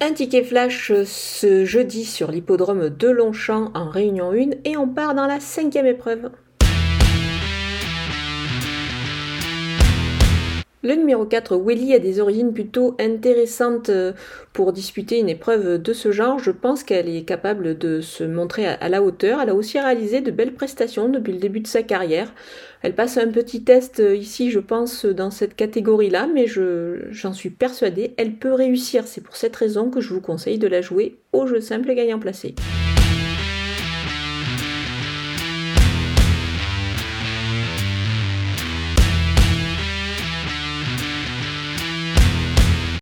Un ticket flash ce jeudi sur l'hippodrome de Longchamp en Réunion 1 et on part dans la cinquième épreuve. Le numéro 4, Willy, a des origines plutôt intéressantes euh, pour disputer une épreuve de ce genre. Je pense qu'elle est capable de se montrer à la hauteur. Elle a aussi réalisé de belles prestations depuis le début de sa carrière. Elle passe un petit test euh, ici, je pense, dans cette catégorie-là, mais j'en suis persuadée, elle peut réussir. C'est pour cette raison que je vous conseille de la jouer au jeu simple gagnant placé.